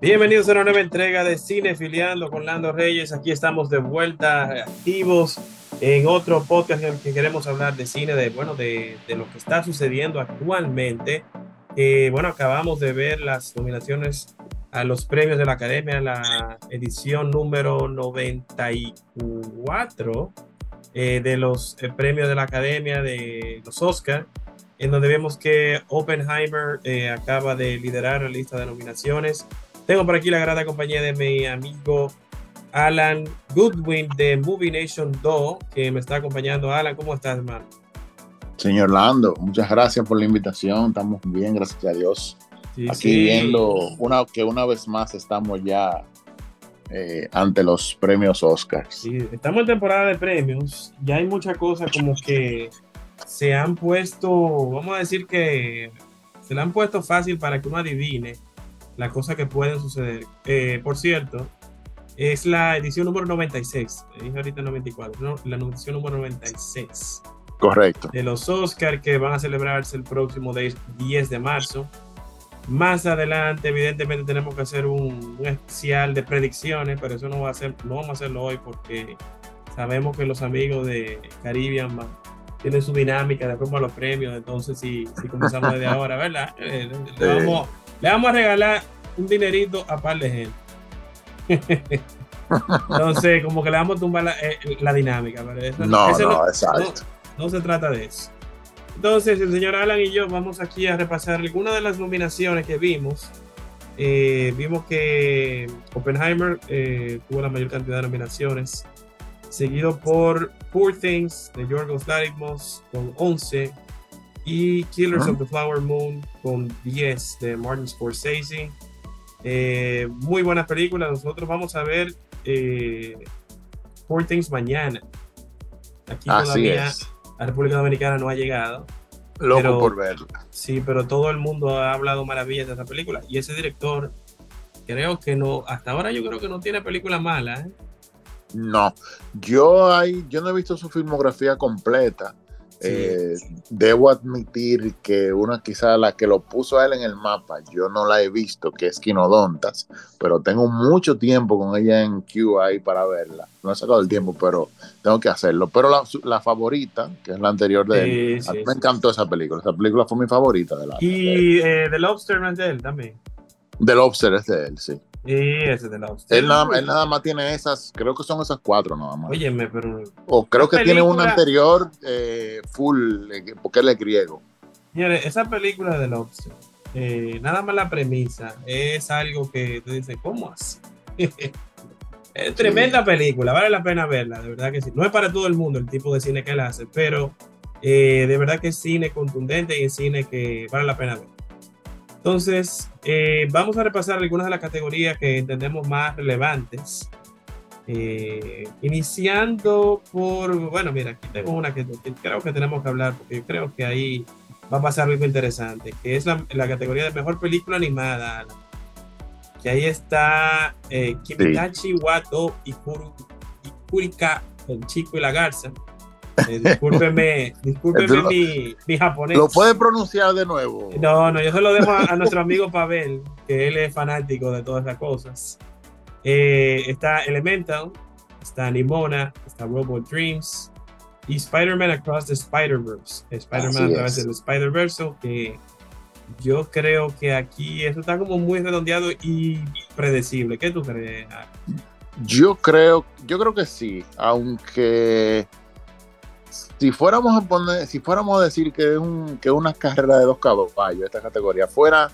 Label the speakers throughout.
Speaker 1: Bienvenidos a una nueva entrega de Cine Filiando con Lando Reyes. Aquí estamos de vuelta activos en otro podcast en el que queremos hablar de cine, de, bueno, de, de lo que está sucediendo actualmente. Eh, bueno, acabamos de ver las nominaciones a los premios de la Academia, la edición número 94 eh, de los eh, premios de la Academia de los Oscar, en donde vemos que Oppenheimer acaba de liderar la lista de nominaciones tengo por aquí la grata compañía de mi amigo Alan Goodwin de Movie Nation 2, que me está acompañando. Alan, ¿cómo estás, hermano?
Speaker 2: Señor Lando, muchas gracias por la invitación. Estamos bien, gracias a Dios. aquí viendo una, que una vez más estamos ya eh, ante los premios Oscars.
Speaker 1: Sí, estamos en temporada de premios. Ya hay muchas cosas como que se han puesto, vamos a decir que se le han puesto fácil para que uno adivine las cosas que pueden suceder. Eh, por cierto, es la edición número 96, dije ahorita 94, la edición número 96.
Speaker 2: Correcto.
Speaker 1: De los Oscars que van a celebrarse el próximo 10 de marzo. Más adelante, evidentemente, tenemos que hacer un, especial de predicciones, pero eso no, va a ser, no vamos a hacerlo hoy porque sabemos que los amigos de Caribbean tienen su dinámica de forma a los premios. Entonces, si, si comenzamos desde ahora, ¿verdad? Eh, vamos le vamos a regalar un dinerito a par de gente. Entonces, como que le vamos a tumbar la, eh, dinámica.
Speaker 2: no, no, exacto.
Speaker 1: No, se trata de eso. Entonces, el señor Alan y yo vamos aquí a repasar algunas de las nominaciones que vimos. Eh, vimos que Oppenheimer eh, tuvo la mayor cantidad de nominaciones, seguido por Poor Things de Yorgos Lanthimos con 11, y Killers of the Flower Moon con 10 de Martin Scorsese. Eh, muy buena película. Nosotros vamos a ver eh, Four Things mañana. Aquí todavía la República Dominicana no ha llegado.
Speaker 2: Loco por verla.
Speaker 1: Sí, pero todo el mundo ha hablado maravillas de esa película. Y ese director, creo que no, hasta ahora yo creo que no tiene película mala. ¿eh?
Speaker 2: No, yo, hay, yo no he visto su filmografía completa eh, debo admitir que una quizá la que lo puso a él en el mapa, yo no la he visto, que es Quinodontas, pero tengo mucho tiempo con ella en QI para verla. No he sacado el tiempo, pero tengo que hacerlo. Pero la, favorita, que es la anterior de él, me encantó esa película. Esa película fue mi favorita de la.
Speaker 1: Y eh, The Lobster es de él también.
Speaker 2: The Lobster es de él, sí.
Speaker 1: Y ese de la
Speaker 2: él nada, él nada, más tiene esas, creo que son esas cuatro nada más.
Speaker 1: Óyeme, pero.
Speaker 2: O creo que tiene una anterior eh, full, eh, porque él es griego.
Speaker 1: Señores, esa película de Lobster, eh, nada más la premisa, es algo que tú dices, ¿cómo así? es tremenda película, vale la pena verla, de verdad que sí. No es para todo el mundo el tipo de cine que él hace, pero de verdad que es cine contundente y es cine que vale la pena ver. Entonces, eh, vamos a repasar algunas de las categorías que entendemos más relevantes. Eh, iniciando por, bueno, mira, aquí tengo una que, creo que tenemos que hablar, porque yo creo que ahí va a pasar algo interesante, que es la, categoría de mejor película animada. Que ahí está eh, Kimitachi Wato y, Kurika, el chico y la garza. Eh, discúlpeme, discúlpeme mi, mi, japonés.
Speaker 2: ¿Lo puede pronunciar de nuevo?
Speaker 1: No, no, yo se lo dejo a, nuestro amigo Pavel, que él es fanático de todas esas cosas. Eh, está Elemental, está Nimona, está Robot Dreams y Spider-Man Across the Spider-Verse. Spider-Man a través del Spider-Verse, que yo creo que aquí eso está como muy redondeado y predecible. ¿Qué tú crees?
Speaker 2: Yo creo, yo creo que sí, aunque si fuéramos a poner, si fuéramos a decir que es un, que una carrera de dos caballos esta categoría, fuera,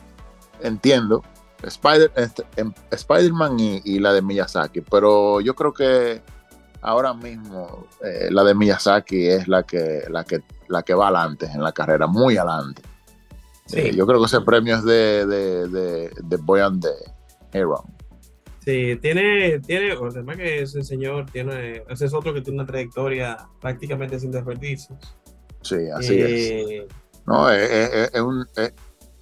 Speaker 2: entiendo, Spider, este, em, Spider-Man y, la de Miyazaki, pero yo creo que ahora mismo eh, la de Miyazaki es la que, la que, la que va adelante en la carrera, muy adelante. Eh, yo creo que ese premio es de, de, de, de Boy and the Hero.
Speaker 1: Sí, tiene, tiene, además que ese señor tiene, ese es otro que tiene una trayectoria prácticamente sin desperdicios.
Speaker 2: Sí, así es. Eh, no, es, un,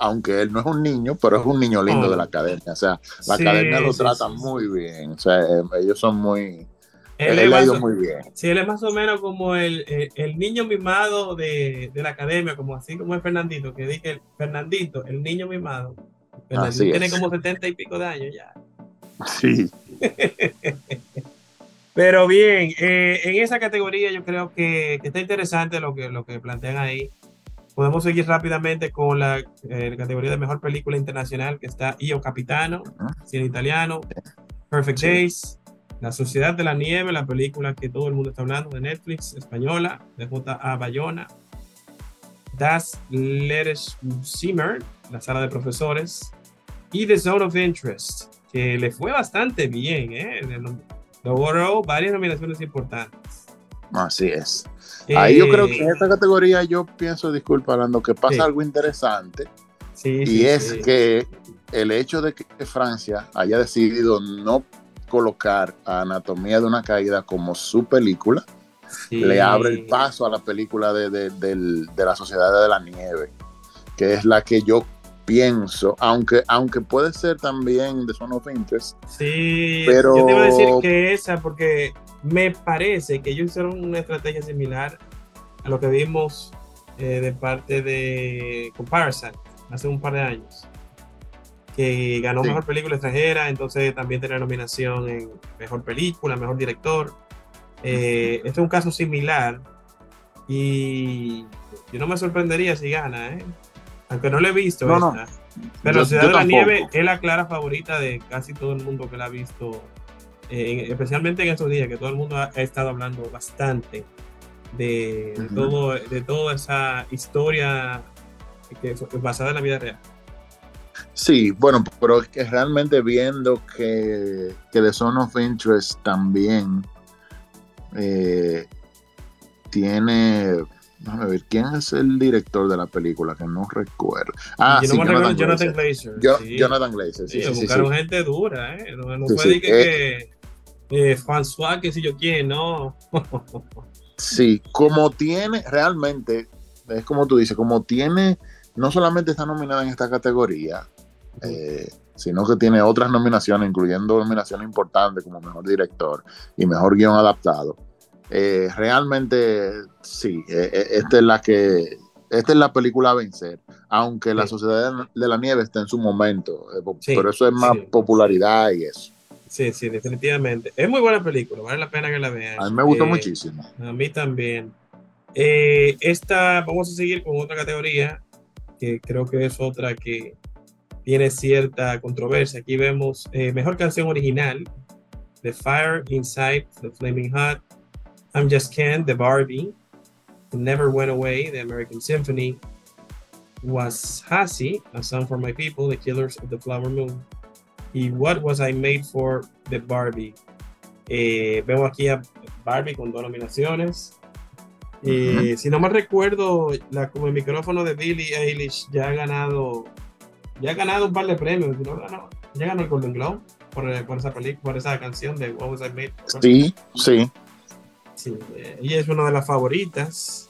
Speaker 2: aunque él no es un niño, pero es un niño lindo de la academia. O sea, la academia lo trata muy bien. O sea, eh, ellos son muy,
Speaker 1: Él,
Speaker 2: Él
Speaker 1: es
Speaker 2: ha ido muy bien.
Speaker 1: sí, él es más o menos como el, el, el niño mimado de, de la academia, como así como es Fernandito, que dije, Fernandito, el niño mimado. Fernandito
Speaker 2: Así
Speaker 1: tiene
Speaker 2: es.
Speaker 1: como 70 y pico de años ya.
Speaker 2: Sí,
Speaker 1: Pero bien, eh, en esa categoría yo creo que, que está interesante lo que, lo que plantean ahí. Podemos seguir rápidamente con la eh, categoría de mejor película internacional que está Io Capitano, cine italiano, Perfect. Days, La Sociedad de la Nieve, la película que todo el mundo está hablando de Netflix, española, de J.A. Bayona, Das Letters Zimmer, la sala de profesores, y The Zone of Interest, que le fue bastante bien, ¿eh? Logró varias nominaciones importantes.
Speaker 2: así es. Ahí yo creo que en
Speaker 1: Eh,
Speaker 2: esta categoría yo pienso, disculpa, Orlando, que pasa
Speaker 1: Sí.
Speaker 2: algo interesante
Speaker 1: sí,
Speaker 2: y
Speaker 1: sí,
Speaker 2: es que el hecho de que Francia haya decidido no colocar a Anatomía de una Caída como su película, le abre el paso a la película de, de- del- de la Sociedad de la Nieve, que es la que yo pienso, aunque, aunque puede ser también de Son of Interest,
Speaker 1: Sí,
Speaker 2: Pero-
Speaker 1: yo te iba a decir que esa, porque me parece que ellos hicieron una estrategia similar a lo que vimos eh, de parte de Comparison hace un par de años, que ganó
Speaker 2: Sí.
Speaker 1: mejor película extranjera, entonces también tenía nominación en mejor película, mejor director. Eh, este es un caso similar y yo no me sorprendería si gana, ¿eh? Aunque no lo he visto.
Speaker 2: No.
Speaker 1: Pero
Speaker 2: Yo-
Speaker 1: la Ciudad
Speaker 2: yo
Speaker 1: de la. Nieve es la clara favorita de casi todo el mundo que la ha visto, eh, en- especialmente en estos días, que todo el mundo ha, ha estado hablando bastante de, todo, de toda esa historia que fue basada en la vida real.
Speaker 2: Sí, bueno, pero es que realmente viendo que, que The Zone of Interest también eh, tiene. Déjame ver, ¿quién es el director de la película? Que no recuerdo. Ah,
Speaker 1: Yo
Speaker 2: sí,
Speaker 1: no me recuerdo
Speaker 2: Jonathan
Speaker 1: Jonathan
Speaker 2: Glazer.
Speaker 1: Glazer.
Speaker 2: Yo-
Speaker 1: sí.
Speaker 2: Jonathan Glazer, sí,
Speaker 1: Sí,
Speaker 2: sí, sí,
Speaker 1: buscaron gente dura, ¿eh? No, no fue de que, que eh, François, que si yo quién, no.
Speaker 2: Sí, como tiene, realmente, es como tú dices, como tiene, no solamente está nominada en esta categoría, eh, sino que tiene otras nominaciones, incluyendo nominaciones importantes como mejor director y mejor guion adaptado. Eh, realmente, sí, eh, eh, esta es la que, esta es la película a vencer, aunque la
Speaker 1: Sí.
Speaker 2: Sociedad de la Nieve está en su momento, eh,
Speaker 1: Sí,
Speaker 2: pero eso es más
Speaker 1: sí.
Speaker 2: popularidad y eso.
Speaker 1: Sí, sí, definitivamente. Es muy buena película, vale la pena que la vean.
Speaker 2: A mí me gustó
Speaker 1: Eh,
Speaker 2: muchísimo.
Speaker 1: A mí también. Eh, esta, vamos a seguir con otra categoría, que creo que es otra que tiene cierta controversia. Aquí vemos mejor canción original, The Fire Inside, The Flaming Hot, I'm Just Ken, The Barbie, Never Went Away, The American Symphony, Was Hasi, A Song for My People, The Killers of the Flower Moon, y What Was I Made For, The Barbie. Eh, vemos aquí a Barbie con dos nominaciones. Eh, Si no mal recuerdo, la, como el micrófono de Billie Eilish ya ha ganado, ya ha ganado un par de premios. ¿no? Ganó- ya ganó el Golden Globe por, por esa película, por esa canción de What Was I Made For.
Speaker 2: Sí, sí.
Speaker 1: Sí, eh, ella es una de las favoritas.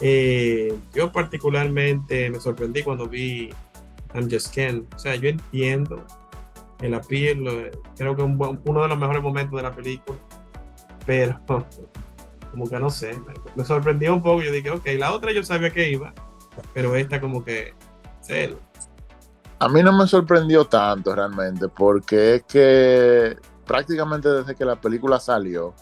Speaker 1: Eh, yo particularmente me sorprendí cuando vi I'm Just Ken. O sea, yo entiendo el appeal, creo que un uno de los mejores momentos de la película, pero como que no sé, me, sorprendió un poco. Yo dije, ok, la otra yo sabía que iba, pero esta como que.
Speaker 2: A mí no me sorprendió tanto realmente, porque es que prácticamente desde que la película salió,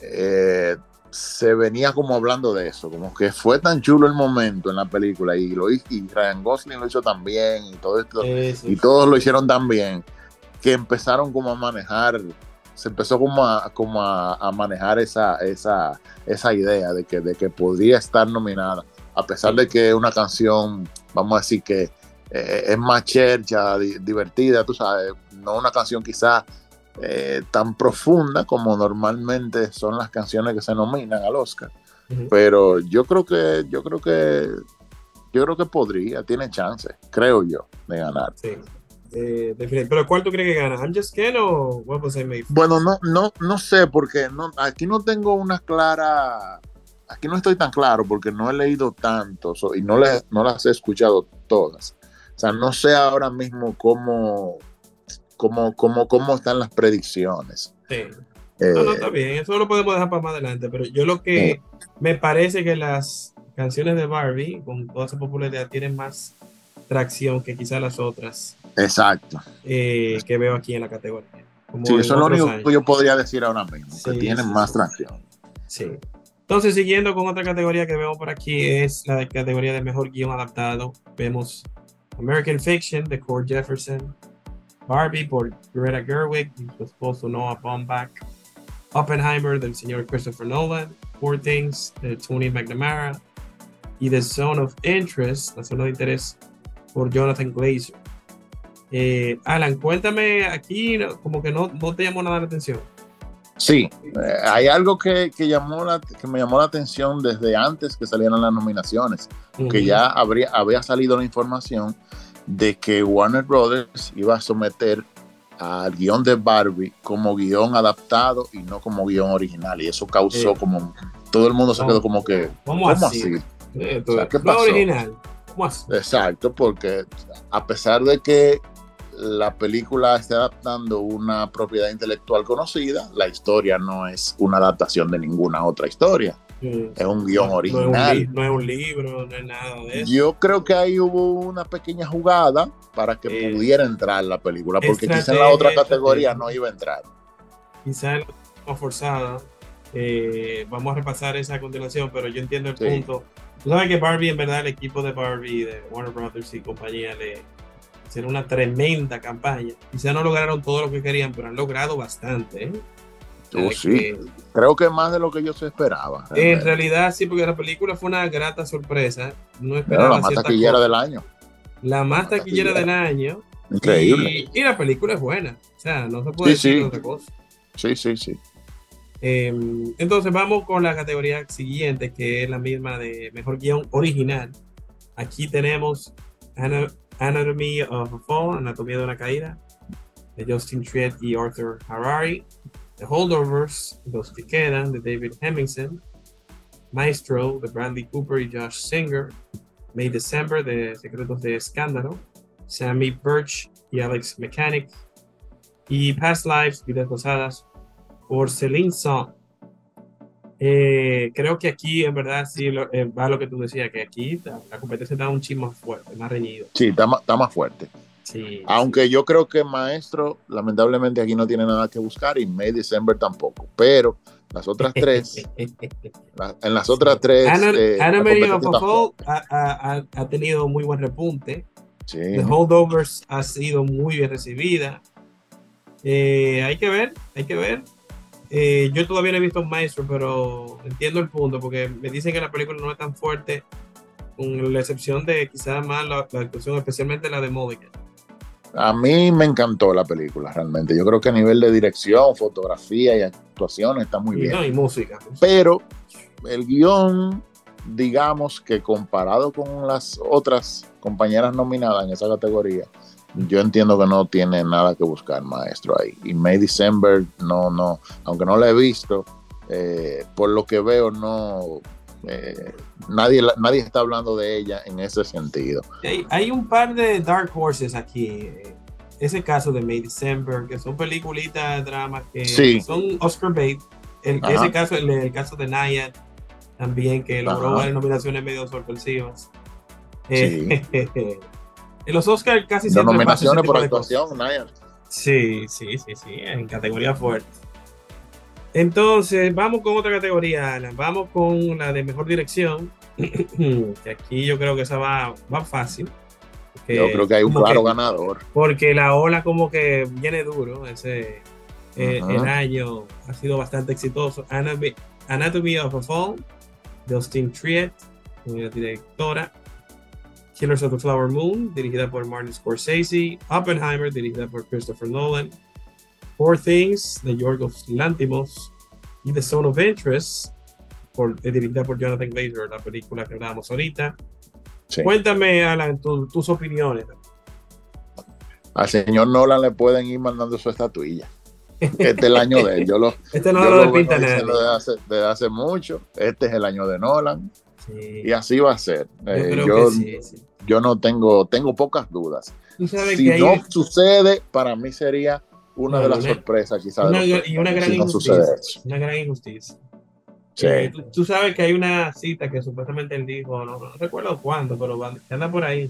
Speaker 2: eh, se venía como hablando de eso, como que fue tan chulo el momento en la película y lo hizo, y Ryan Gosling lo hizo tan bien y todo esto,
Speaker 1: sí.
Speaker 2: y todos lo hicieron tan bien que empezaron como a manejar, se empezó como a, como a, a manejar esa, esa, esa idea de que, de que podría estar nominada, a pesar de que una canción, vamos a decir que eh, es más chercha, di- divertida, tú sabes, no una canción quizás eh, tan profunda como normalmente son las canciones que se nominan al Oscar. Pero yo creo que, yo creo que, yo creo que podría, tiene chance, creo yo, de ganar.
Speaker 1: Sí. Eh, pero ¿cuál tú crees que gana? ¿I'm Just Ken o What Was I Made For?
Speaker 2: Bueno, no, no, no sé, porque no, aquí no tengo una clara, aquí no estoy tan claro porque no he leído tanto so- y no, le, no las he escuchado todas. O sea, no sé ahora mismo cómo, cómo, cómo, cómo están las predicciones.
Speaker 1: Sí. no, no, está bien, eso lo podemos dejar para más adelante, pero yo lo que me parece que las canciones de Barbie, con toda esa popularidad, tienen más tracción que quizás las otras.
Speaker 2: Exacto.
Speaker 1: Eh, que veo aquí en la categoría.
Speaker 2: sí, eso es lo único que yo podría decir ahora mismo, que tienen más tracción.
Speaker 1: Sí. Entonces, siguiendo con otra categoría que vemos por aquí, es la categoría de mejor guion adaptado. Vemos American Fiction de Cord Jefferson, Barbie por Greta Gerwig y su esposo Noah Baumbach, Oppenheimer del señor Christopher Nolan, Poor Things de Tony McNamara y The Zone of Interest, la zona de interés por Jonathan Glazer. Eh, Alan, cuéntame aquí, como que no, no te llamó nada la atención.
Speaker 2: Sí, eh, hay algo que, que, llamó la, que me llamó la atención desde antes que salieran las nominaciones, que ya habría, había salido la información de que Warner Brothers iba a someter al guion de Barbie como guion adaptado y no como guion original. Y eso causó como todo el mundo se quedó como que
Speaker 1: ¿cómo, así? ¿qué pasó? original.
Speaker 2: Exacto, porque a pesar de que la película está adaptando una propiedad intelectual conocida, la historia no es una adaptación de ninguna otra historia. Es un guion original.
Speaker 1: No es, un, libro, no es nada de eso.
Speaker 2: Yo creo que ahí hubo una pequeña jugada para que eh, pudiera entrar la película, porque quizá en la otra categoría no iba a entrar.
Speaker 1: Quizá forzada. Eh, vamos a repasar esa continuación, pero yo entiendo el punto. Tú sabes que Barbie, en verdad, el equipo de Barbie, de Warner Brothers y compañía, le, hicieron una tremenda campaña. Quizá no lograron todo lo que querían, pero han logrado bastante. ¿eh?
Speaker 2: Oh, sí. Creo que más de lo que yo se esperaba.
Speaker 1: En realidad, sí, porque la película fue una grata sorpresa. No esperaba.
Speaker 2: la más taquillera del año.
Speaker 1: La más taquillera, del año.
Speaker 2: Increíble.
Speaker 1: Y, la película es buena. O sea, no se puede decir otra cosa.
Speaker 2: Sí, sí, sí.
Speaker 1: Em, entonces vamos con la categoría siguiente, que es la misma de mejor guion original. Aquí tenemos Anatomy of a Fall, Anatomía de una Caída, de Justin Triet y Arthur Harari. The Holdovers, Los que quedan, de David Hemmingson. Maestro, de Bradley Cooper y Josh Singer. May December, de Secretos de Escándalo. Sammy Birch y Alex Mechanic. Y Past Lives, Vidas Pasadas, por Celine Song. Eh, creo que aquí en verdad sí eh, va lo que tú decías, que aquí la, competencia está un chisme más fuerte, más reñido.
Speaker 2: Sí, está más fuerte. Aunque yo creo que Maestro, lamentablemente aquí no tiene nada que buscar y May December tampoco. Pero las otras tres, en las otras tres.
Speaker 1: Anna, eh, ha, tenido muy buen repunte. The Holdovers ha sido muy bien recibida. Eh, hay que ver, hay que ver. Eh, yo todavía no he visto Maestro, pero entiendo el punto, porque me dicen que la película no es tan fuerte, con la excepción de quizás más la, actuación, especialmente la de Mulligan.
Speaker 2: A mí me encantó la película, realmente. Yo creo que a nivel de dirección, fotografía y actuación está muy bien.
Speaker 1: y música.
Speaker 2: Pero el guion, digamos que comparado con las otras compañeras nominadas en esa categoría, yo entiendo que no tiene nada que buscar, maestro, ahí. Y May December, no, no, aunque no la he visto, eh, por lo que veo, no, eh, nadie, nadie está hablando de ella en ese sentido.
Speaker 1: Hay, un par de Dark Horses aquí. Ese caso de May December, que son peliculitas de drama que son Oscar bait. El, ese caso, el, caso de Nayad, también, que logró varias nominaciones medio sorpresivas. en los Oscars casi siempre.
Speaker 2: nominaciones por actuación, Nayad.
Speaker 1: Sí, sí, sí, sí, en categoría fuerte. Entonces, vamos con otra categoría, Alan. Vamos con la de mejor dirección. que aquí yo creo que esa va, va fácil.
Speaker 2: yo creo que hay un claro ganador.
Speaker 1: Porque la ola como que viene duro. Ese, eh, el año ha sido bastante exitoso. Anatomy, of a Fall, de Austin Triet, la directora. Killers of the Flower Moon, dirigida por Martin Scorsese. Oppenheimer, dirigida por Christopher Nolan. Four Things de Yorgos Lantimos y The Zone of Interest, por, eh, dirigida por Jonathan Glazer, la película que hablábamos ahorita. Cuéntame, Alan, tus opiniones.
Speaker 2: Al señor Nolan le pueden ir mandando su estatuilla. Este es el año de él. Yo lo,
Speaker 1: este no lo, pinta
Speaker 2: desde hace, desde hace mucho. Este es el año de Nolan. Y así va a ser. Yo, eh, yo, no tengo, tengo pocas dudas. Si no sucede, para mí sería una de las sorpresas quizás.
Speaker 1: y una gran injusticia. una gran injusticia. Sí. Eh, tú, sabes que hay una cita que supuestamente él dijo, no, recuerdo cuándo, pero anda por ahí.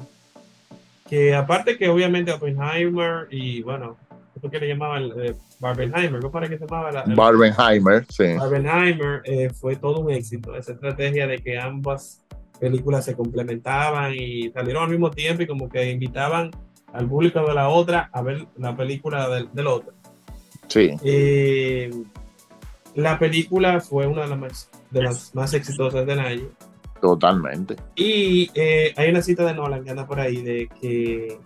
Speaker 1: Que aparte que obviamente Oppenheimer y bueno, esto que le llamaban eh, Barbenheimer, ¿cómo para que se llamaba? La,
Speaker 2: Barbenheimer, sí.
Speaker 1: Barbenheimer eh, fue todo un éxito, esa estrategia de que ambas películas se complementaban y salieron al mismo tiempo y como que invitaban al público de la otra a ver la película del, del otro.
Speaker 2: Sí.
Speaker 1: Eh, la película fue una de las más, de las más exitosas del año.
Speaker 2: Totalmente.
Speaker 1: Y eh, hay una cita de Nolan que anda por ahí de que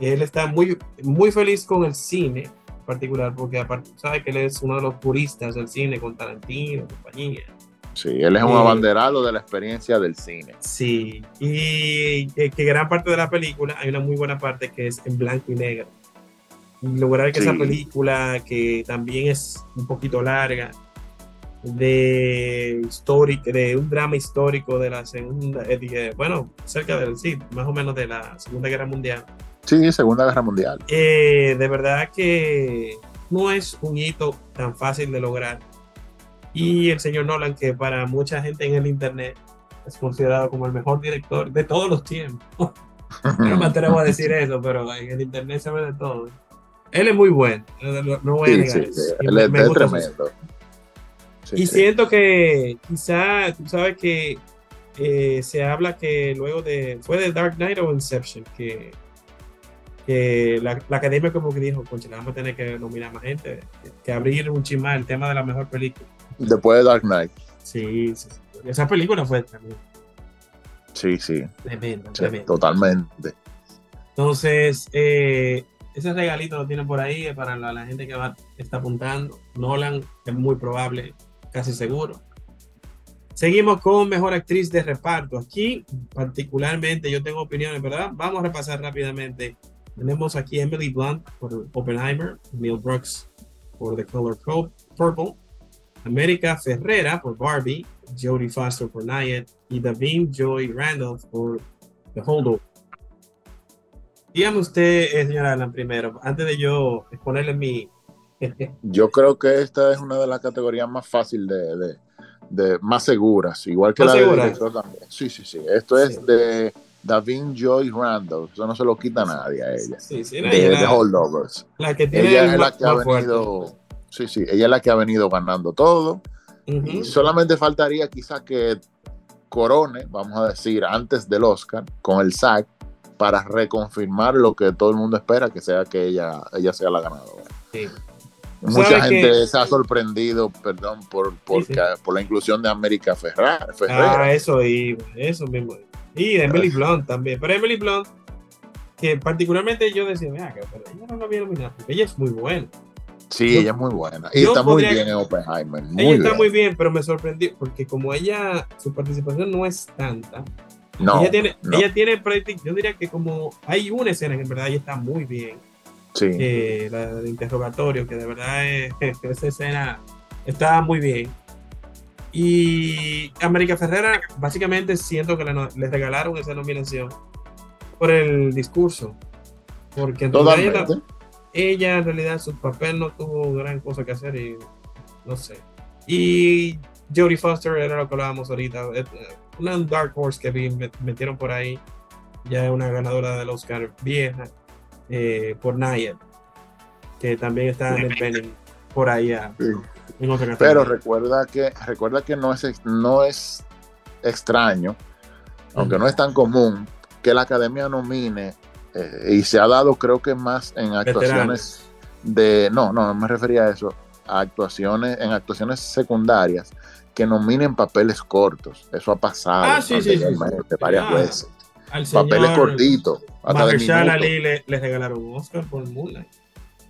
Speaker 1: él está muy, muy feliz con el cine en particular, porque aparte sabe que él es uno de los puristas del cine con Tarantino, compañía.
Speaker 2: Sí, él es un abanderado de la experiencia del cine.
Speaker 1: Sí, y que, gran parte de la película, hay una muy buena parte que es en blanco y negro. Y lograr que esa película, que también es un poquito larga, de histórico, de un drama histórico de la segunda, eh, bueno, cerca del, sí, más o menos de la Segunda Guerra Mundial.
Speaker 2: Sí, Segunda Guerra Mundial.
Speaker 1: Eh, de verdad que no es un hito tan fácil de lograr y el señor Nolan, que para mucha gente en el Internet es considerado como el mejor director de todos los tiempos. no me atrevo a decir eso, pero en el Internet se ve de todo. Él es muy bueno, no voy a negar
Speaker 2: Él es tremendo.
Speaker 1: y siento que quizá, tú sabes que eh, se habla que luego de, fue de Dark Knight o Inception, que, que la, academia como que dijo, concha, vamos a tener que nominar más gente, que, abrir un chismar el tema de la mejor película.
Speaker 2: Después de Dark Knight.
Speaker 1: Sí, sí. Esa película fue también.
Speaker 2: Sí, sí.
Speaker 1: Tremendo,
Speaker 2: Totalmente.
Speaker 1: Entonces, eh, ese regalito lo tienen por ahí para la, gente que va, está apuntando. Nolan es muy probable, casi seguro. Seguimos con mejor actriz de reparto. Aquí, particularmente, yo tengo opiniones, ¿verdad? Vamos a repasar rápidamente. Tenemos aquí Emily Blunt por Oppenheimer, Neil Brooks por The Color Purple, América Ferrera por Barbie, Jodie Foster por Nayet y Davin Joy Randolph por The Holdover. Dígame usted, eh, señora Alan, primero, antes de yo exponerle mi...
Speaker 2: yo creo que esta es una de las categorías más fáciles de, de, más seguras, igual que la de director también. Sí, sí, sí. Esto es de Davin Joy Randolph. Eso no se lo quita nadie a ella.
Speaker 1: Sí, sí,
Speaker 2: de, The Holdovers.
Speaker 1: La que tiene
Speaker 2: ella es la que ha venido Sí, sí, ella es la que ha venido ganando todo. Y solamente faltaría quizás que corone, vamos a decir, antes del Oscar con el SAC para reconfirmar lo que todo el mundo espera, que sea que ella, ella sea la ganadora. Mucha gente se ha sorprendido, perdón, por, por, por la inclusión de América Ferrara.
Speaker 1: Ah, eso y eso mismo. Y de Emily Blunt también. Pero Emily Blunt, que particularmente yo decía, mira, pero ella no la había nominado, porque ella es muy buena.
Speaker 2: Sí, ella es muy buena. Y está muy bien en Oppenheimer.
Speaker 1: ella está muy bien, pero me sorprendió porque como ella, su participación no es tanta.
Speaker 2: No,
Speaker 1: ella tiene, ella tiene yo diría que como hay una escena que en verdad ella está muy bien.
Speaker 2: Sí.
Speaker 1: Eh, la interrogatorio, que de verdad es, esa escena está muy bien. Y América Ferrera, básicamente siento que le, regalaron esa nominación por el discurso. Porque en
Speaker 2: Totalmente
Speaker 1: ella en realidad su papel no tuvo gran cosa que hacer y no sé. Y Jodie Foster era lo que hablábamos ahorita, eh, una Dark Horse que metieron por ahí, ya es una ganadora del Oscar vieja, eh, por Nayet, que también está en el penning por ahí
Speaker 2: Pero recuerda que, recuerda que no es, no es extraño, aunque no es tan común, que la academia nomine eh, y se ha dado creo que más en actuaciones de, no, no, no me refería a eso, a actuaciones, en actuaciones secundarias que nominen papeles cortos. Eso ha pasado
Speaker 1: ah, sí, sí,
Speaker 2: varias ah, veces. papeles cortitos.
Speaker 1: Hasta Ali le, le, regalaron un Oscar por Moonlight.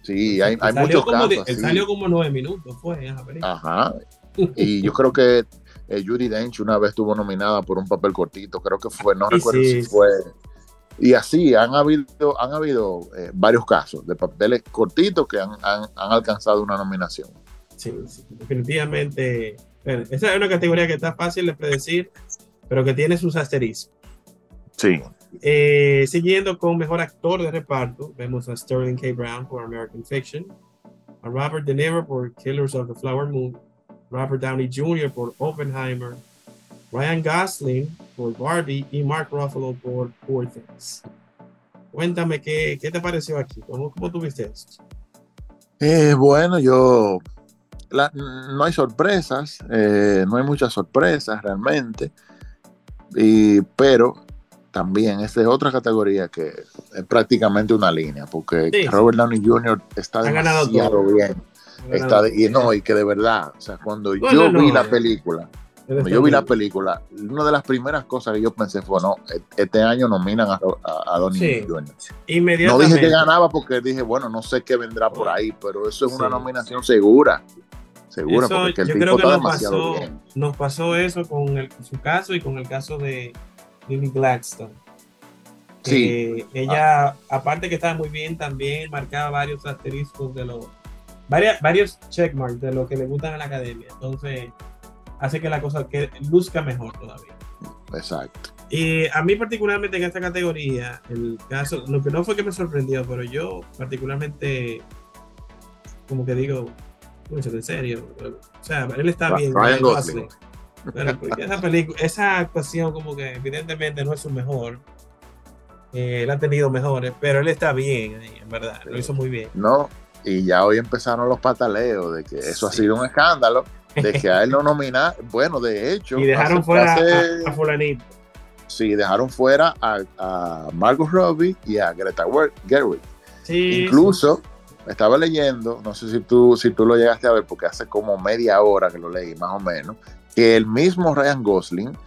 Speaker 2: Sí, hay, hay muchos casos.
Speaker 1: él salió como nueve minutos, fue
Speaker 2: Ajá. Y yo creo que eh, Judy Dench una vez estuvo nominada por un papel cortito, creo que fue, no recuerdo si fue y así han habido, han habido eh, varios casos de papeles cortitos que han, alcanzado una nominación.
Speaker 1: Sí, definitivamente. esa es una categoría que está fácil de predecir, pero que tiene sus asteriscos.
Speaker 2: Sí.
Speaker 1: Eh, siguiendo con mejor actor de reparto, vemos a Sterling K. Brown por American Fiction, a Robert De Niro por Killers of the Flower Moon, Robert Downey Jr. por Oppenheimer, Ryan Gosling por Barbie y Mark Ruffalo por Poor Things. Cuéntame qué, qué te pareció aquí, cómo, cómo tuviste esto.
Speaker 2: Eh, bueno, yo no hay sorpresas, eh, no hay muchas sorpresas realmente, y, pero también esta es otra categoría que es prácticamente una línea, porque Robert Downey Jr. está demasiado bien. Está y no, y que de verdad, o sea, cuando yo vi la película, cuando yo vi la película, una de las primeras cosas que yo pensé fue, no, e-, este año nominan a, a, Donnie Jr. No dije que ganaba porque dije, bueno, no sé qué vendrá por ahí, pero eso es una nominación segura. Segura, porque el tipo está demasiado bien.
Speaker 1: Nos pasó eso con, el, su caso y con el caso de Lily Gladstone. Sí. ella, aparte que estaba muy bien, también marcaba varios asteriscos de los, varias, varios checkmarks de lo que le gustan a la academia. Entonces, hace que la cosa que luzca mejor todavía.
Speaker 2: Exacto.
Speaker 1: Y a mí particularmente en esta categoría, el caso, lo que no fue que me sorprendió, pero yo particularmente, como que digo, en serio, o sea, él está bien. Ryan. Pero esa película, esa actuación como que evidentemente no es su mejor. Eh, él ha tenido mejores, pero él está bien, en verdad, lo hizo muy bien.
Speaker 2: No, y ya hoy empezaron los pataleos de que eso ha sido un escándalo de que a él lo nominaron. Bueno, de hecho.
Speaker 1: Y dejaron fuera a, Fulanito.
Speaker 2: Sí, dejaron fuera a, Margot Robbie y a Greta Gerwig. Incluso estaba leyendo, no sé si tú, si tú lo llegaste a ver, porque hace como media hora que lo leí, más o menos, que el mismo Ryan Gosling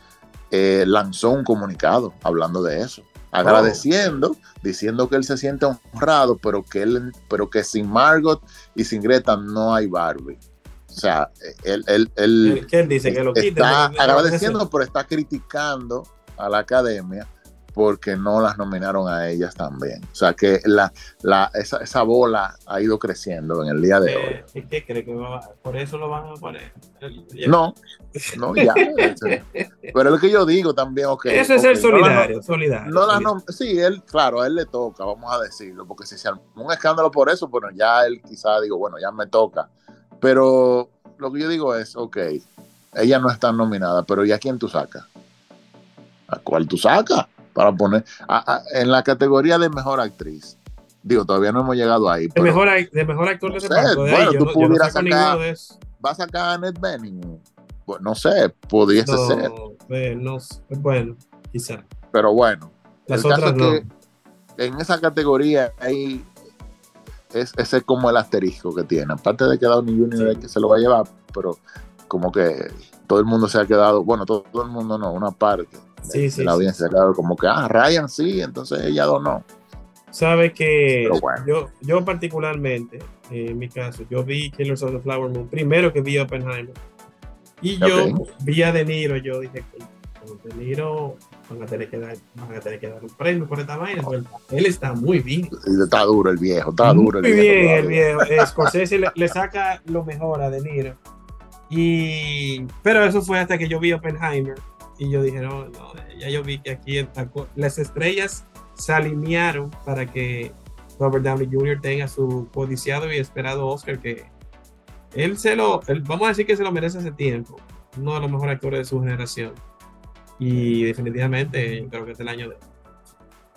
Speaker 2: eh, lanzó un comunicado hablando de eso agradeciendo, diciendo que él se siente honrado, pero que él, pero que sin Margot y sin Greta no hay Barbie. O sea, él, él, él,
Speaker 1: dice que lo
Speaker 2: está agradeciendo, pero está criticando a la academia porque no las nominaron a ellas también. O sea que la, la, esa, esa bola ha ido creciendo en el día de hoy.
Speaker 1: ¿Y qué cree que por eso lo van a poner?
Speaker 2: No, no, ya. pero es lo que yo digo también, ok.
Speaker 1: Eso es ser solidario, solidario.
Speaker 2: sí, él, claro, a él le toca, vamos a decirlo, porque si se armó un escándalo por eso, bueno, ya él quizá digo, bueno, ya me toca pero lo que yo digo es, ok, ella no está nominada, pero ¿y a quién tú sacas? ¿A cuál tú sacas? Para poner en la categoría de mejor actriz. Digo, todavía no hemos llegado ahí.
Speaker 1: De, mejor, de mejor actor
Speaker 2: de reparto. bueno, tú pudieras sacar. ¿Va a sacar a Annette Bening? Pues no sé, pudiese ser.
Speaker 1: Eh, no, bueno, quizá.
Speaker 2: Pero bueno. Las otras que en esa categoría hay es, ese es como el asterisco que tiene. Aparte de que Downey Jr. es que se lo va a llevar, pero como que todo el mundo se ha quedado, bueno, todo, el mundo no, una parte de, la audiencia se ha quedado como que, ah, Ryan sí, entonces ella dos no.
Speaker 1: Sabe que yo, yo particularmente, en mi caso, yo vi Killers of the Flower Moon primero que vi Oppenheimer. Y yo vi a De Niro, yo dije, De Niro van a tener que dar, van a tener que dar un premio por esta vaina. Pues, él está muy bien.
Speaker 2: Está duro el viejo, está duro el
Speaker 1: muy
Speaker 2: viejo.
Speaker 1: bien el viejo. Scorsese le, le, saca lo mejor a De Niro. Y, pero eso fue hasta que yo vi Oppenheimer. Y yo dije, no, no, ya yo vi que aquí las estrellas se alinearon para que Robert Downey Jr. tenga su codiciado y esperado Oscar que él se lo, vamos a decir que se lo merece hace tiempo. Uno de los mejores actores de su generación. Y definitivamente creo que es el año de...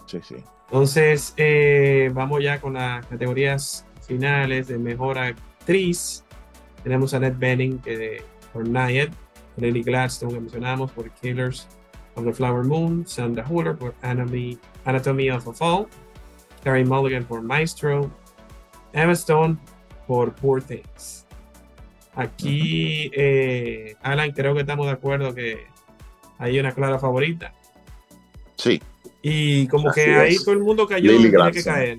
Speaker 2: Sí, sí.
Speaker 1: Entonces, eh, vamos ya con las categorías finales de mejor actriz. Tenemos a Ned Benning que, por Nayed, Lily Gladstone que mencionamos por Killers of the Flower Moon, Sandra Huller por Anatomy, Anatomy of a Fall, Carrie Mulligan por Maestro, Emma Stone por Poor Things. Aquí, eh, Alan, creo que estamos de acuerdo que hay una clara favorita.
Speaker 2: Sí.
Speaker 1: Y como que ahí todo el mundo cayó y tiene que caer.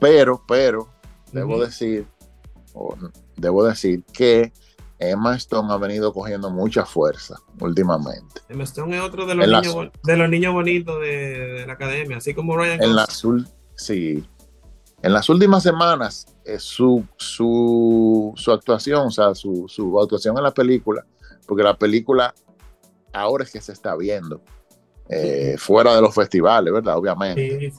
Speaker 2: Pero, pero, debo decir, debo decir que Emma Stone ha venido cogiendo mucha fuerza últimamente.
Speaker 1: Emma Stone es otro de los, niños, de los niños bonitos de, la academia, así como Ryan
Speaker 2: en la Sí. En las últimas semanas, eh, su, su, su, actuación, o sea, su, su actuación en la película, porque la película ahora es que se está viendo. eh, fuera de los festivales, ¿verdad? Obviamente.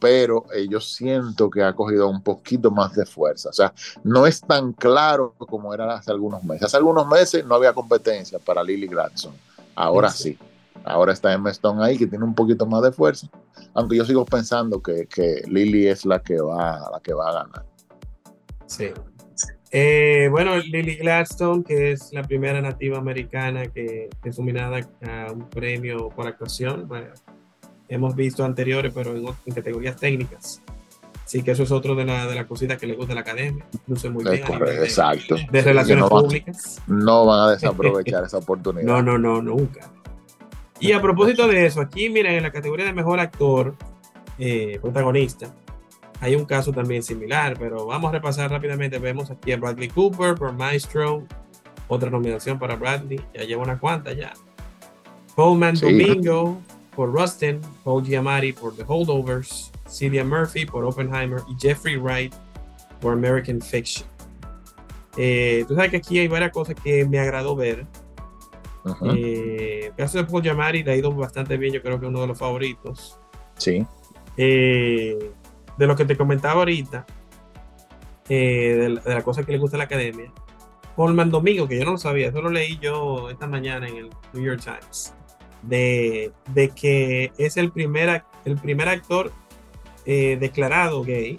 Speaker 2: Pero eh, yo siento que ha cogido un poquito más de fuerza. O sea, no es tan claro como era hace algunos meses. Hace algunos meses no había competencia para Lily Gladson. Ahora sí. Ahora está Emma Stone ahí, que tiene un poquito más de fuerza. Aunque yo sigo pensando que, que Lily es la que, va, la que va a ganar.
Speaker 1: Sí. Eh, bueno, Lily Gladstone, que es la primera nativa americana que, es nominada a un premio por actuación. hemos visto anteriores, pero en, categorías técnicas. Sí, que eso es otro de las de la cositas que le gusta a la academia. Luce muy bien.
Speaker 2: exacto.
Speaker 1: De relaciones públicas.
Speaker 2: no van a desaprovechar esa oportunidad.
Speaker 1: No, no, no, nunca. Y a propósito de eso, aquí, miren, en la categoría de mejor actor eh, protagonista, hay un caso también similar, pero vamos a repasar rápidamente. Vemos aquí a Bradley Cooper por Maestro, otra nominación para Bradley, ya lleva una cuanta ya. Coleman Domingo por Rustin, Paul Giamatti por The Holdovers, Cillian Murphy por Oppenheimer y Jeffrey Wright por American Fiction. Eh, tú sabes que aquí hay varias cosas que me agradó ver. Eh, el caso de Paul Giamatti le ha ido bastante bien, yo creo que es uno de los favoritos.
Speaker 2: Sí.
Speaker 1: Eh, de lo que te comentaba ahorita, de, la, cosa que le gusta a la academia, Holman Domingo, que yo no lo sabía, eso lo leí yo esta mañana en el New York Times, de, de que es el primer, el primer actor declarado gay,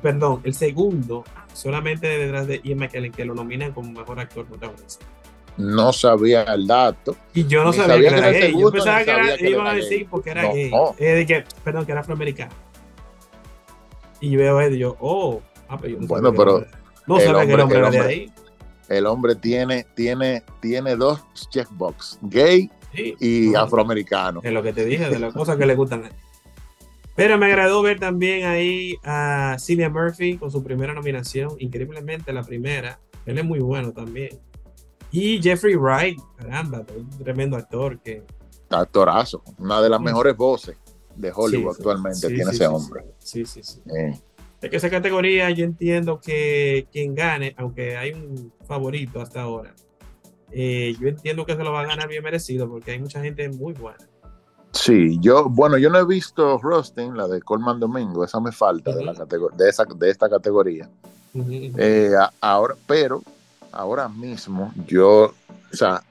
Speaker 1: perdón, el segundo, solamente detrás de Ian McKellen, que lo nominan como mejor actor protagonista
Speaker 2: no sabía el dato.
Speaker 1: Y yo no sabía, que, era gay. yo pensaba que, era, iban a decir porque era gay. Eh, que, perdón, que era afroamericano. Y veo eso y yo, oh,
Speaker 2: ah, pero yo no bueno, pero.
Speaker 1: No sabía que el hombre era de ahí.
Speaker 2: El hombre tiene, tiene, tiene dos checkbox, gay y afroamericano.
Speaker 1: Es lo que te dije, de las cosas que le gustan a él. Pero me agradó ver también ahí a Cillian Murphy con su primera nominación, increíblemente la primera. Él es muy bueno también. Y Jeffrey Wright, caramba, un tremendo actor que...
Speaker 2: Actorazo, una de las mejores voces de Hollywood actualmente tiene ese hombre.
Speaker 1: Sí, sí, sí. De que esa categoría yo entiendo que quien gane, aunque hay un favorito hasta ahora, eh, yo entiendo que se lo va a ganar bien merecido porque hay mucha gente muy buena.
Speaker 2: Sí, yo, bueno, yo no he visto Rustin, la de Colman Domingo, esa me falta de, la de, esa, de esta categoría. Eh, ahora, pero ahora mismo, yo, o sea,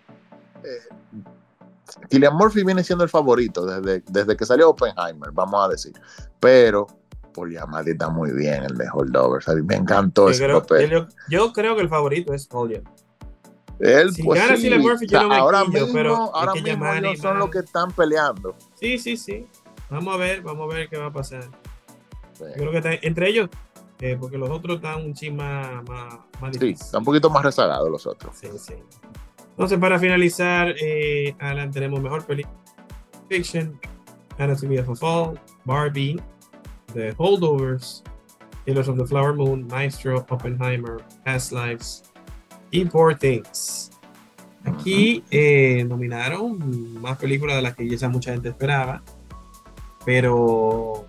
Speaker 2: eh, Murphy viene siendo el favorito desde, desde que salió Oppenheimer, vamos a decir. Pero Poliamati está muy bien, el de Holdovers. A mí me encantó ese papel.
Speaker 1: Yo, creo que el favorito es Poliam.
Speaker 2: Él, si pues, sí, Murphy, yo ahora mismo, pero ahora mismo ellos son los que están peleando.
Speaker 1: Sí, sí, sí. Vamos a ver, vamos a ver qué va a pasar. Yo creo que entre ellos eh, porque los otros están un ching más, más,
Speaker 2: Sí, están un poquito más rezagados los otros.
Speaker 1: Sí, sí. Entonces, para finalizar, eh, Alan, tenemos mejor película fiction, Anatomy of a Fall, Barbie, The Holdovers, Heroes of the Flower Moon, Maestro, Oppenheimer, Past Lives y Poor Things. Aquí eh, nominaron más películas de las que ya mucha gente esperaba, pero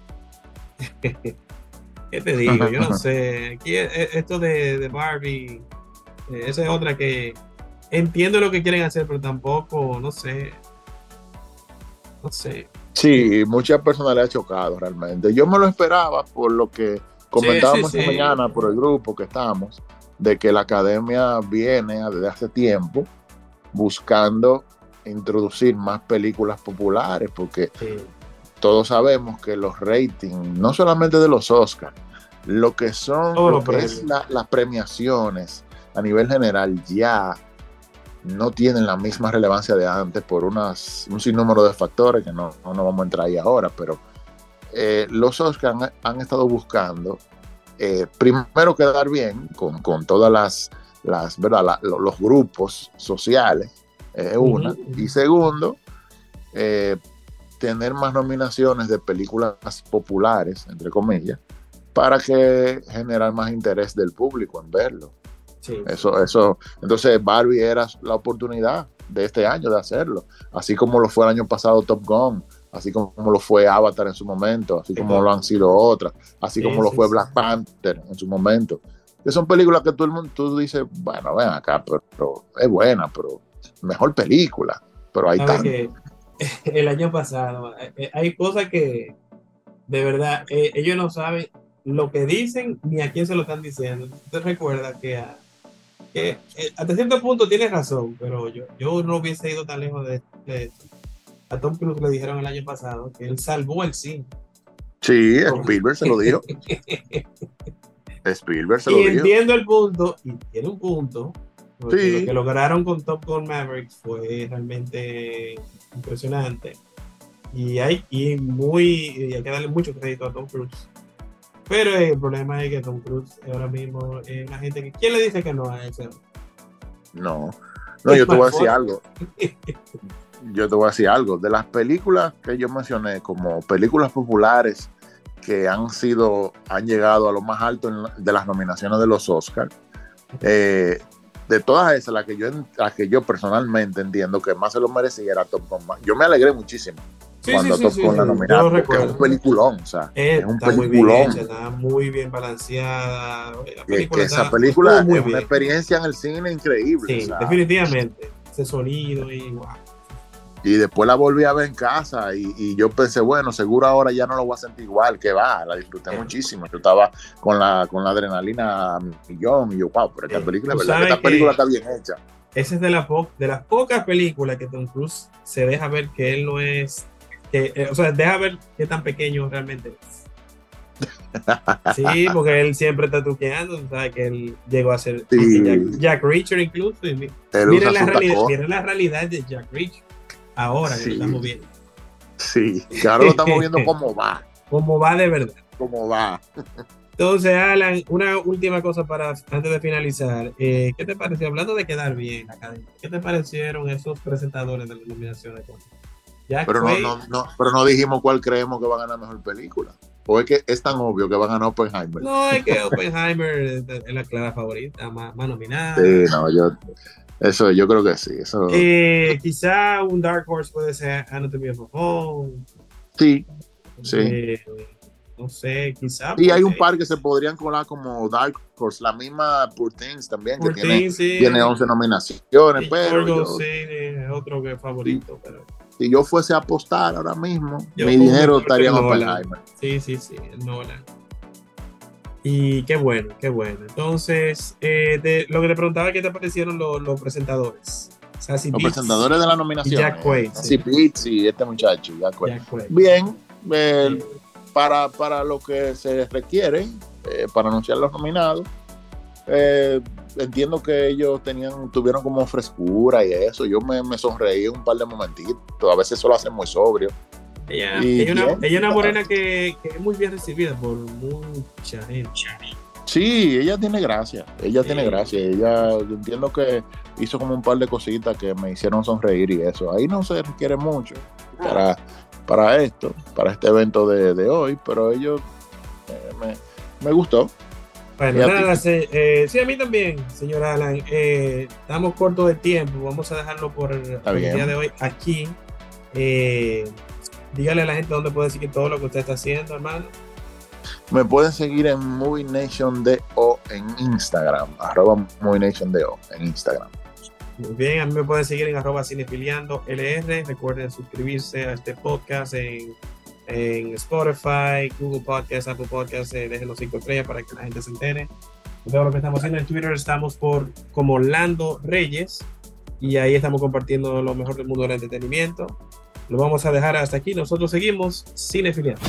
Speaker 1: ¿Qué te digo? Yo no sé. Aquí esto de, Barbie, eh, esa es otra que entiendo lo que quieren hacer, pero tampoco, no sé. No sé.
Speaker 2: Sí, muchas personas le ha chocado realmente. Yo me lo esperaba por lo que comentábamos esta mañana por el grupo que estamos, de que la academia viene desde hace tiempo buscando introducir más películas populares, porque todos sabemos que los ratings, no solamente de los Oscars, lo que son lo que es las premiaciones a nivel general ya no tienen la misma relevancia de antes por unas, un sinnúmero de factores que no, no, vamos a entrar ahí ahora, pero eh, los Oscars han, estado buscando eh, primero quedar bien con, con todas las, las ¿verdad? los grupos sociales, eh, una, y segundo, tener más nominaciones de películas populares, entre comillas, para que generar más interés del público en verlo. Eso, eso, entonces Barbie era la oportunidad de este año de hacerlo, así como lo fue el año pasado Top Gun, así como lo fue Avatar en su momento, así como lo han sido otras, así como lo fue Black Panther en su momento. Que son películas que todo el mundo, tú dices, bueno, ven acá, pero, es buena, pero mejor película, pero hay tanto
Speaker 1: el año pasado. Eh, hay cosas que, de verdad, eh, ellos no saben lo que dicen ni a quién se lo están diciendo. Usted recuerda que, que hasta cierto punto tiene razón, pero yo, yo no hubiese ido tan lejos de, esto. A Tom Cruise le dijeron el año pasado que él salvó el cine.
Speaker 2: Sí, Spielberg se lo dijo. Spielberg se lo
Speaker 1: y
Speaker 2: dijo.
Speaker 1: entiendo el punto, y tiene un punto. Sí. Lo que lograron con Top Gun Mavericks fue realmente impresionante. Y hay, y muy, y hay que darle mucho crédito a Tom Cruise. Pero el problema es que Tom Cruise ahora mismo es una gente que. ¿Quién le dice que no a ese?
Speaker 2: No, no, yo te voy a decir algo. Yo te voy a decir algo. De las películas que yo mencioné como películas populares que han sido, han llegado a lo más alto de las nominaciones de los Oscars, eh, de todas esas, la que yo, la que yo personalmente entiendo que más se lo merecía era Top Gun. Yo me alegré muchísimo cuando Top Gun la nominaron, porque es un peliculón, o sea, es un peliculón.
Speaker 1: Muy bien, está muy bien balanceada.
Speaker 2: que, esa película es una experiencia en el cine increíble.
Speaker 1: Sí, definitivamente. Ese sonido y wow.
Speaker 2: Y después la volví a ver en casa y, yo pensé, bueno, seguro ahora ya no lo voy a sentir igual, que va, la disfruté muchísimo. Yo estaba con la, con la adrenalina millón y yo, wow, pero esta película, ¿verdad? esta película está bien hecha.
Speaker 1: Esa es de, la de las pocas películas que Tom Cruise se deja ver que él no es, que, eh, o sea, deja ver qué tan pequeño realmente es. Sí, porque él siempre está truqueando, sabes que él llegó a ser Jack, Reacher incluso. La, realidad, mira la realidad de Jack Reacher ahora que lo estamos viendo.
Speaker 2: Sí, que ahora lo estamos viendo cómo va.
Speaker 1: Cómo va de verdad.
Speaker 2: Cómo va.
Speaker 1: Entonces, Alan, una última cosa para antes de finalizar. Eh, ¿Qué te pareció? Hablando de quedar bien, academia, ¿qué te parecieron esos presentadores de las nominaciones?
Speaker 2: Pero, no, no, no, pero no dijimos cuál creemos que va a ganar mejor película. ¿O es que es tan obvio que va a ganar Oppenheimer?
Speaker 1: No, es que Oppenheimer es la clara favorita, más, más nominada.
Speaker 2: Sí, no, yo, eso yo creo que sí. Eso...
Speaker 1: Eh, quizá un Dark Horse puede ser Anatomy of a Fall.
Speaker 2: Sí, sí.
Speaker 1: Eh, no sé, quizá.
Speaker 2: Y hay un par que se podrían colar como Dark Horse, la misma Poor Things también, que tiene, tiene 11 nominaciones. pero yo,
Speaker 1: sí, es otro que favorito. Pero...
Speaker 2: Si yo fuese a apostar ahora mismo, mi dinero estaría en Oppenheimer.
Speaker 1: Sí, sí, sí, el Nolan. Y qué bueno, qué bueno. Entonces, eh, lo que te preguntaba, ¿qué te parecieron los, presentadores?
Speaker 2: los presentadores de la nominación.
Speaker 1: Jack Quaid.
Speaker 2: Sí. y este muchacho, Jack Quaid. Bien, para, para lo que se requiere, eh, para anunciar los nominados, eh, entiendo que ellos tenían, tuvieron como frescura y eso. Yo me, me sonreí un par de momentitos. A veces eso lo hacen muy sobrio.
Speaker 1: Ella, es una, morena que, es muy bien recibida por mucha gente.
Speaker 2: Sí, ella tiene gracia, ella tiene gracia, ella entiendo que hizo como un par de cositas que me hicieron sonreír y eso. Ahí no se requiere mucho para, para esto, para este evento de, hoy, pero ellos eh, me, gustó.
Speaker 1: Bueno, nada, eh, sí, a mí también, señor Alan. Eh, estamos cortos de tiempo, vamos a dejarlo por, el día de hoy aquí. Eh, dígale a la gente dónde puede seguir todo lo que usted está haciendo, hermano.
Speaker 2: Me pueden seguir en Movie Nation DO en Instagram, arroba Movie Nation DO en Instagram.
Speaker 1: Muy bien, a mí me pueden seguir en arroba cinefiliando LR. Recuerden suscribirse a este podcast en, Spotify, Google Podcast, Apple Podcast. Eh, dejen los cinco estrellas para que la gente se entere. Todo lo que estamos haciendo en Twitter estamos por como Lando Reyes y ahí estamos compartiendo lo mejor del mundo del entretenimiento. Lo vamos a dejar hasta aquí. Nosotros seguimos Cinefiliando.